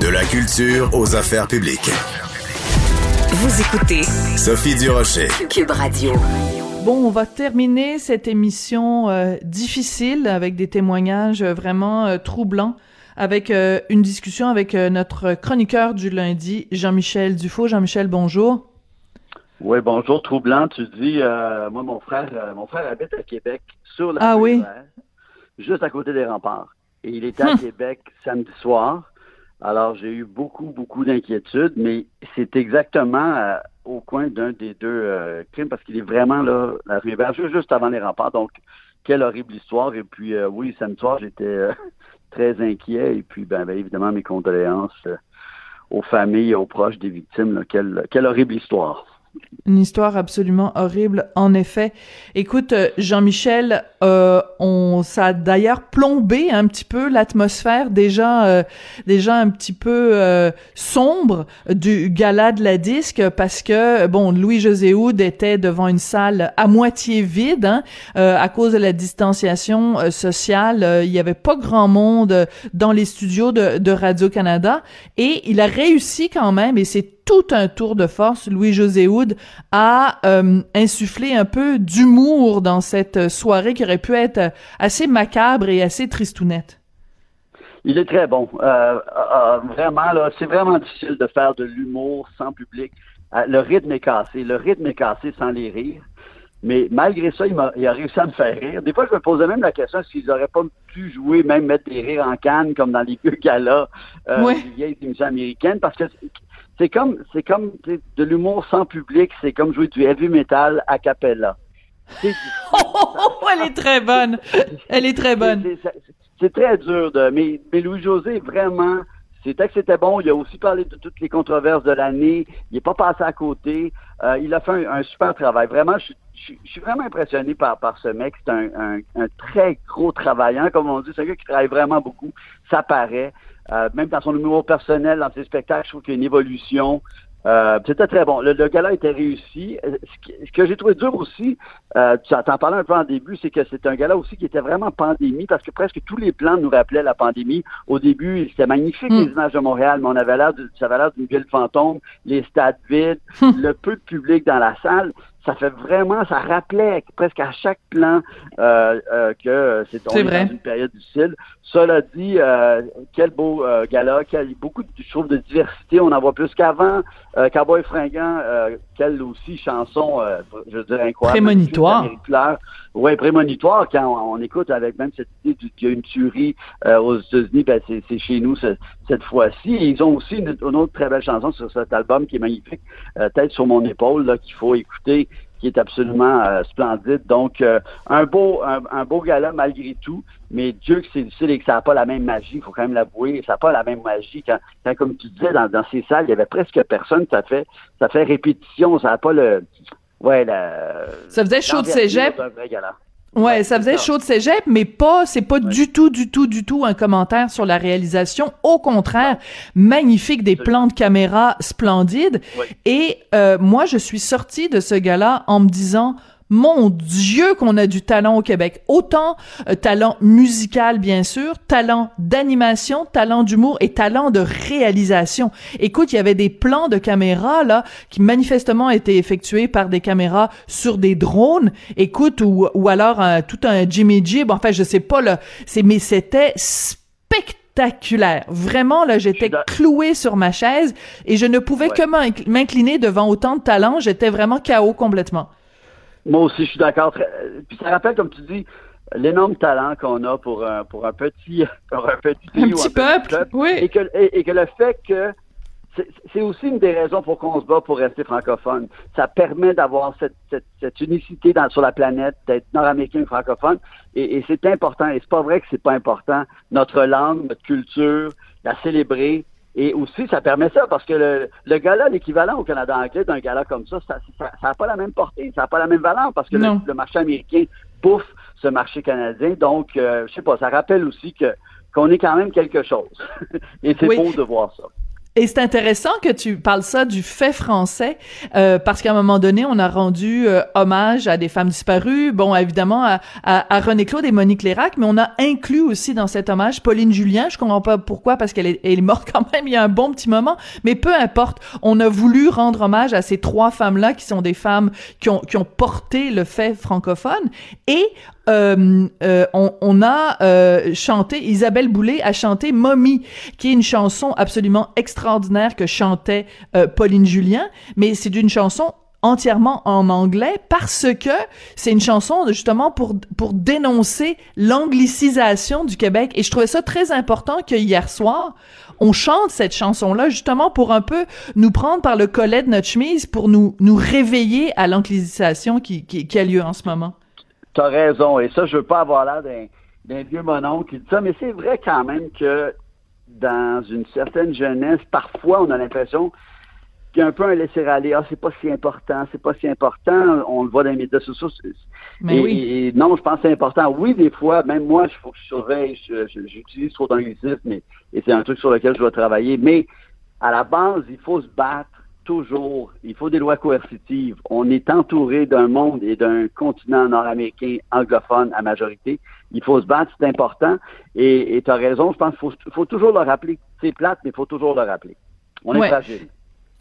De la culture aux affaires publiques. Vous écoutez Sophie Durocher. Cube Radio. Bon, on va terminer cette émission euh, difficile avec des témoignages euh, vraiment euh, troublants, avec euh, une discussion avec euh, notre chroniqueur du lundi, Jean-Michel Dufault. Jean-Michel, bonjour. Oui, bonjour, troublant. Tu dis, euh, moi, mon frère, euh, mon frère habite à Québec, sur la Ah rue oui? Juste à côté des remparts. Et il était à Hum. Québec samedi soir. Alors, j'ai eu beaucoup, beaucoup d'inquiétudes, mais c'est exactement euh, au coin d'un des deux euh, crimes, parce qu'il est vraiment là, la rue juste avant les remparts. Donc, quelle horrible histoire. Et puis, euh, oui, samedi soir, j'étais euh, très inquiet. Et puis, ben, ben, évidemment, mes condoléances euh, aux familles et aux proches des victimes. là. Quelle, quelle horrible histoire. Une histoire absolument horrible, en effet. Écoute, euh, Jean-Michel, euh, on, ça a d'ailleurs plombé un petit peu l'atmosphère déjà, euh, déjà un petit peu euh, sombre du gala de la disque parce que bon, Louis-José Houd était devant une salle à moitié vide hein, euh, à cause de la distanciation euh, sociale. Il y avait pas grand monde dans les studios de, de Radio Canada et il a réussi quand même et c'est tout un tour de force, Louis-José Houd, à euh, insuffler un peu d'humour dans cette soirée qui aurait pu être assez macabre et assez tristounette. Il est très bon. Euh, euh, vraiment, là, c'est vraiment difficile de faire de l'humour sans public. Euh, le rythme est cassé. Le rythme est cassé sans les rires. Mais malgré ça, il, a réussi à me faire rire. Des fois, je me posais même la question s'ils n'auraient pas pu jouer, même mettre des rires en canne, comme dans les vieux galas, euh, Ouais. vieilles émissions américaines, parce que c'est- comme, c'est comme de l'humour sans public, c'est comme jouer du heavy metal a cappella. Oh, oh, oh, elle est très bonne. Elle est très bonne. c'est- très dur de. Mais, mais Louis-José, vraiment, c'était que c'était bon. Il a aussi parlé de toutes les controverses de l'année. Il n'est pas passé à côté. Euh, il a fait un, un super travail. Vraiment, je, suis vraiment impressionné par, par ce mec. C'est un, un- un très gros travaillant, comme on dit. C'est un gars qui travaille vraiment beaucoup. Ça paraît. Euh, même dans son numéro personnel, dans ses spectacles, je trouve qu'il y a une évolution. Euh, c'était très bon. Le, le gala était réussi. Euh, Ce, qui- ce que j'ai trouvé dur aussi, euh, tu en parlais un peu en début, c'est que c'est un gala aussi qui était vraiment pandémie parce que presque tous les plans nous rappelaient la pandémie. Au début, c'était magnifique Mm. les images de Montréal, mais on avait l'air ça avait l'air d'une ville fantôme, les stades vides, le peu de public dans la salle. Ça fait vraiment, ça rappelait presque à chaque plan euh, euh, que c'est on est vrai. dans une période difficile. Cela dit, euh, quel beau euh, gala, quel, beaucoup, de, je trouve, de diversité. On en voit plus qu'avant. Euh, Cowboy fringant, aussi chanson, euh, je veux dire, incroyable. Prémonitoire. Oui, prémonitoire, quand on, on écoute avec même cette idée qu'il y a une tuerie euh, aux États-Unis, ben c'est chez nous ce- cette fois-ci. Ils ont aussi une, une autre très belle chanson sur cet album qui est magnifique, euh, Tête sur mon épaule, là, qu'il faut écouter, qui est absolument euh, splendide. Donc, euh, un beau un, un beau gala malgré tout, mais Dieu que c'est difficile et que ça n'a pas la même magie, il faut quand même l'avouer, ça n'a pas la même magie. Quand, quand, comme tu disais, dans, dans ces salles, il y avait presque personne, ça fait ça fait répétition, ça n'a pas le... Ouais, la, Ça faisait chaud de cégep. Ouais, ça faisait chaud de cégep, mais pas, c'est pas Ouais. du tout, du tout, du tout un commentaire sur la réalisation. Au contraire, magnifique, des plans de caméra splendides. Et euh, moi, je suis sortie de ce gala en me disant, mon Dieu, qu'on a du talent au Québec. Autant euh, talent musical, bien sûr, talent d'animation, talent d'humour et talent de réalisation. Écoute, il y avait des plans de caméra, là, qui manifestement étaient effectués par des caméras sur des drones. Écoute, ou, ou alors un- tout un Jimmy Jib, enfin, je sais pas, là, c'est, mais c'était spectaculaire. Vraiment, là, j'étais clouée sur ma chaise et je ne pouvais Ouais. que m'inc- m'incliner devant autant de talent. J'étais vraiment KO complètement. Moi aussi, je suis d'accord. Euh, Puis ça rappelle, comme tu dis, l'énorme talent qu'on a pour un, pour un petit pour un petit Un petit peuple, oui. Et que, et, et que le fait que c'est aussi une des raisons pour qu'on se bat pour rester francophone. Ça permet d'avoir cette, cette, cette unicité dans, sur la planète, d'être nord-américain francophone. Et, et c'est important. Et c'est pas vrai que c'est pas important. Notre langue, notre culture, la célébrer. Et aussi, ça permet ça parce que le, le gala, l'équivalent au Canada anglais d'un gala comme ça, ça n'a pas la même portée, ça n'a pas la même valeur parce que le marché américain bouffe ce marché canadien. Donc, euh, je sais pas, ça rappelle aussi que qu'on est quand même quelque chose. Et c'est Oui. beau de voir ça. Et c'est intéressant que tu parles ça du fait français, euh, parce qu'à un moment donné, on a rendu euh, hommage à des femmes disparues, bon, évidemment, à, à, René Claude et Monique Lérac, mais on a inclus aussi dans cet hommage Pauline Julien. Je comprends pas pourquoi, parce qu'elle est, est morte quand même il y a un bon petit moment, mais peu importe. On a voulu rendre hommage à ces trois femmes-là qui sont des femmes qui ont, qui ont porté le fait francophone. Et euh, euh, on, a euh, chanté, Isabelle Boulay a chanté Mommy, qui est une chanson absolument extraordinaire que chantait Pauline Julien, mais c'est une chanson entièrement en anglais parce que c'est une chanson justement pour pour dénoncer l'anglicisation du Québec et je trouvais ça très important que hier soir on chante cette chanson là justement pour un peu nous prendre par le collet de notre chemise pour nous nous réveiller à l'anglicisation qui, a lieu en ce moment. T'as raison. Et ça, je veux pas avoir l'air d'un, vieux mononcle qui dit ça, mais c'est vrai quand même que dans une certaine jeunesse, parfois, on a l'impression qu'il y a un peu un laisser-aller. Ah, c'est pas si important, c'est pas si important. On le voit dans les médias sociaux. Mais et, oui. non, je pense que c'est important. Oui, des fois, même moi, il faut que je surveille. j'utilise trop d'anglicisme, mais et c'est un truc sur lequel je dois travailler. Mais à la base, il faut se battre toujours, il faut des lois coercitives. On est entouré d'un monde et d'un continent nord-américain anglophone à majorité. Il faut se battre, c'est important. Et tu as raison, je pense qu'il faut, toujours le rappeler. C'est plate, mais il faut toujours le rappeler. On est fragile.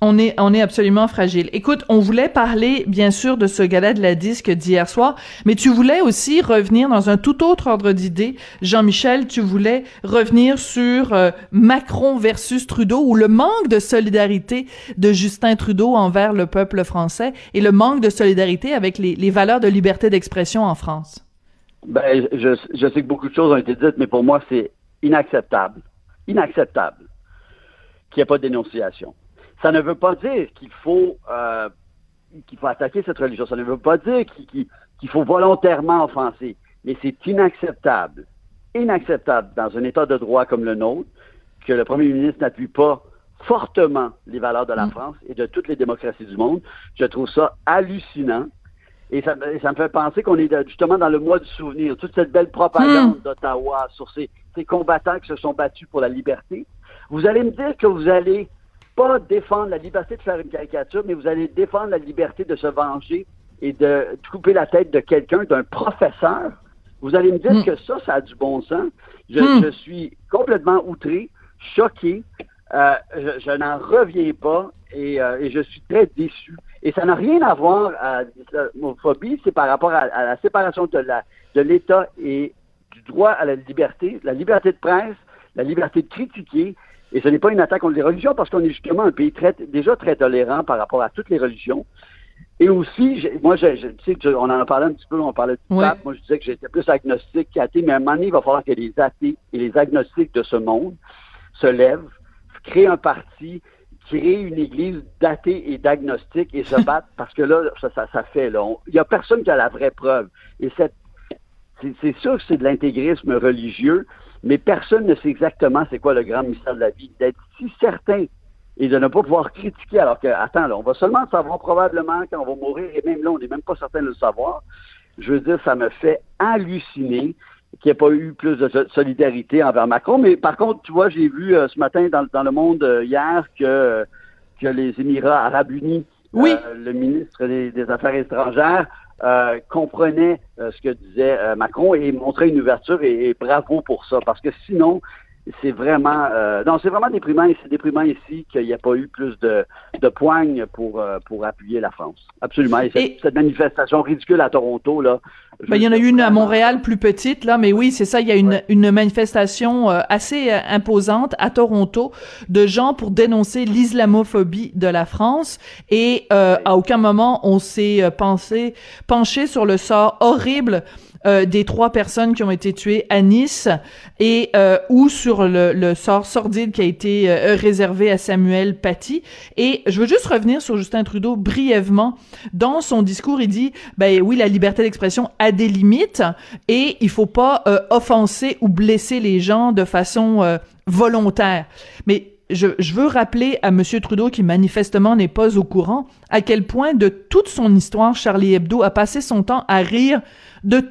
On est, on est absolument fragile. Écoute, on voulait parler, bien sûr, de ce gala de la disque d'hier soir, mais tu voulais aussi revenir dans un tout autre ordre d'idée. Jean-Michel, tu voulais revenir sur euh, Macron versus Trudeau ou le manque de solidarité de Justin Trudeau envers le peuple français et le manque de solidarité avec les, les valeurs de liberté d'expression en France. Ben, je, je sais que beaucoup de choses ont été dites, mais pour moi, c'est inacceptable. Inacceptable qu'il n'y ait pas de dénonciation ça ne veut pas dire qu'il faut euh, qu'il faut attaquer cette religion. Ça ne veut pas dire qu'il faut volontairement offenser. Mais c'est inacceptable, inacceptable dans un État de droit comme le nôtre que le premier ministre n'appuie pas fortement les valeurs de la mm. France et de toutes les démocraties du monde. Je trouve ça hallucinant. Et ça, ça me fait penser qu'on est justement dans le mois du souvenir. Toute cette belle propagande mm. d'Ottawa sur ces, ces combattants qui se sont battus pour la liberté. Vous allez me dire que vous allez pas défendre la liberté de faire une caricature, mais vous allez défendre la liberté de se venger et de couper la tête de quelqu'un, d'un professeur. Vous allez me dire hmm. que ça, ça a du bon sens. Je, hmm. suis complètement outré, choqué. Euh, je, n'en reviens pas euh, et, je suis très déçu. Et ça n'a rien à voir à l'homophobie, c'est par rapport à, la séparation de la de l'État et du droit à la liberté, la liberté de presse, la liberté de critiquer, et ce n'est pas une attaque contre les religions parce qu'on est justement un pays très, déjà très tolérant par rapport à toutes les religions. Et aussi, moi, je, tu sais, on en a parlé un petit peu, on parlait de Moi, je disais que j'étais plus agnostique qu'athée, mais à un moment donné, il va falloir que les athées et les agnostiques de ce monde se lèvent, créent un parti, créent une église d'athées et d'agnostiques et se battent parce que là, ça, ça, fait, là. Il n'y a personne qui a la vraie preuve. Et cette, c'est sûr que c'est de l'intégrisme religieux, mais personne ne sait exactement c'est quoi le grand mystère de la vie. D'être si certain et de ne pas pouvoir critiquer alors que, attends, là, on va seulement le savoir probablement quand on va mourir, et même là, on n'est même pas certain de le savoir. Je veux dire, ça me fait halluciner qu'il n'y ait pas eu plus de solidarité envers Macron. Mais par contre, tu vois, j'ai vu euh, ce matin dans, dans, le monde euh, hier que, que les Émirats arabes unis, oui. Euh, le ministre des, Affaires étrangères, euh, comprenait euh, ce que disait euh, Macron et montrait une ouverture et, bravo pour ça parce que sinon c'est vraiment non c'est vraiment déprimant et c'est déprimant ici qu'il n'y a pas eu plus de, de poignes pour pour appuyer la France. Absolument. Et, cette, manifestation ridicule à Toronto là ben, il y en a eu une à Montréal plus petite là mais oui c'est ça il y a une, une manifestation assez imposante à Toronto de gens pour dénoncer l'islamophobie de la France. Et à aucun moment on s'est pensé penché sur le sort horrible euh, des trois personnes qui ont été tuées à Nice et euh, ou sur le, sort sordide qui a été euh, réservé à Samuel Paty. Et je veux juste revenir sur Justin Trudeau brièvement. Dans son discours, il dit ben oui, la liberté d'expression a des limites et il faut pas offenser ou blesser les gens de façon volontaire. Mais je, je, veux rappeler à M. Trudeau, qui manifestement n'est pas au courant, à quel point de toute son histoire, Charlie Hebdo a passé son temps à rire de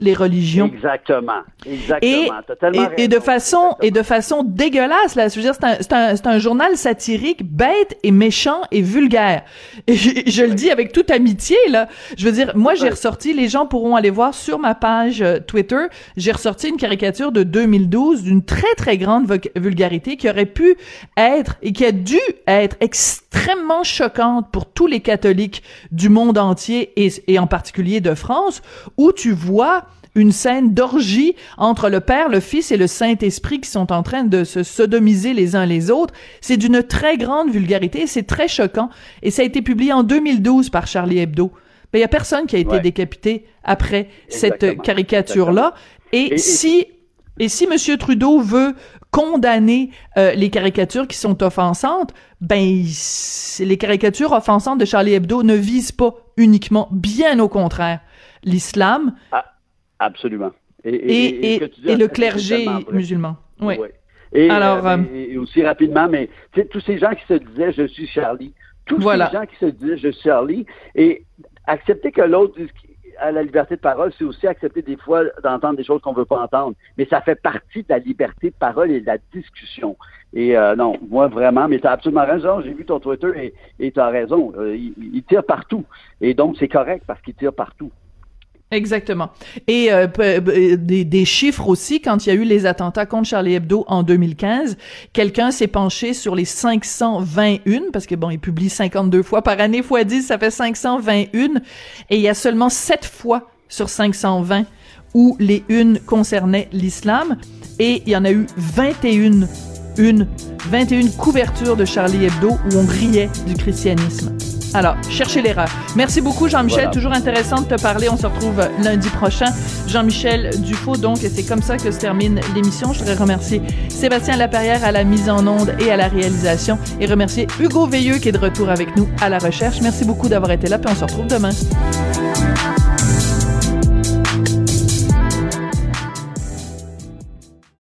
les religions. Exactement. Exactement. Et, et, de façon et de façon dégueulasse là. Je veux dire, c'est un, un, un, journal satirique bête et méchant et vulgaire. Et je, le dis avec toute amitié là. Je veux dire, moi j'ai ressorti. Les gens pourront aller voir sur ma page euh, Twitter. J'ai ressorti une caricature de 2012 d'une très très grande vulgarité qui aurait pu être et qui a dû être extrêmement choquante pour tous les catholiques du monde entier et, et en particulier de France, où tu vois une scène d'orgie entre le Père, le Fils et le Saint-Esprit qui sont en train de se sodomiser les uns les autres. C'est d'une très grande vulgarité, c'est très choquant. Et ça a été publié en 2012 par Charlie Hebdo. Il y a personne qui a été décapité après cette caricature-là. Et, si et si M. Trudeau veut condamner euh, les caricatures qui sont offensantes, ben les caricatures offensantes de Charlie Hebdo ne visent pas uniquement, bien au contraire, l'islam. Ah, absolument. Et, et, le clergé musulman. Oui. Et, Alors, euh, et aussi rapidement, mais tous ces gens qui se disaient je suis Charlie, tous ces gens qui se disaient je suis Charlie, et accepter que l'autre dise à la liberté de parole, c'est aussi accepter des fois d'entendre des choses qu'on veut pas entendre. Mais ça fait partie de la liberté de parole et de la discussion. Et euh, non, moi vraiment, mais tu as absolument raison. J'ai vu ton Twitter et tu as raison. Euh, il, tire partout. Et donc, c'est correct parce qu'il tire partout. Exactement. Et euh, des, chiffres aussi, quand il y a eu les attentats contre Charlie Hebdo en 2015, quelqu'un s'est penché sur les 521, parce que bon, il publie 52 fois par année, fois 10, ça fait 521, et il y a seulement 7 fois sur 520 où les unes concernaient l'islam, et il y en a eu 21 une, 21 couvertures de Charlie Hebdo où on riait du christianisme. Alors, cherchez l'erreur. Merci beaucoup, Jean-Michel. Toujours intéressant de te parler. On se retrouve lundi prochain. Jean-Michel Dufault, donc, et c'est comme ça que se termine l'émission. Je voudrais remercier Sébastien Laperrière à la mise en onde et à la réalisation et remercier Hugo Veilleux qui est de retour avec nous à la recherche. Merci beaucoup d'avoir été là, puis on se retrouve demain.